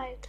bæta.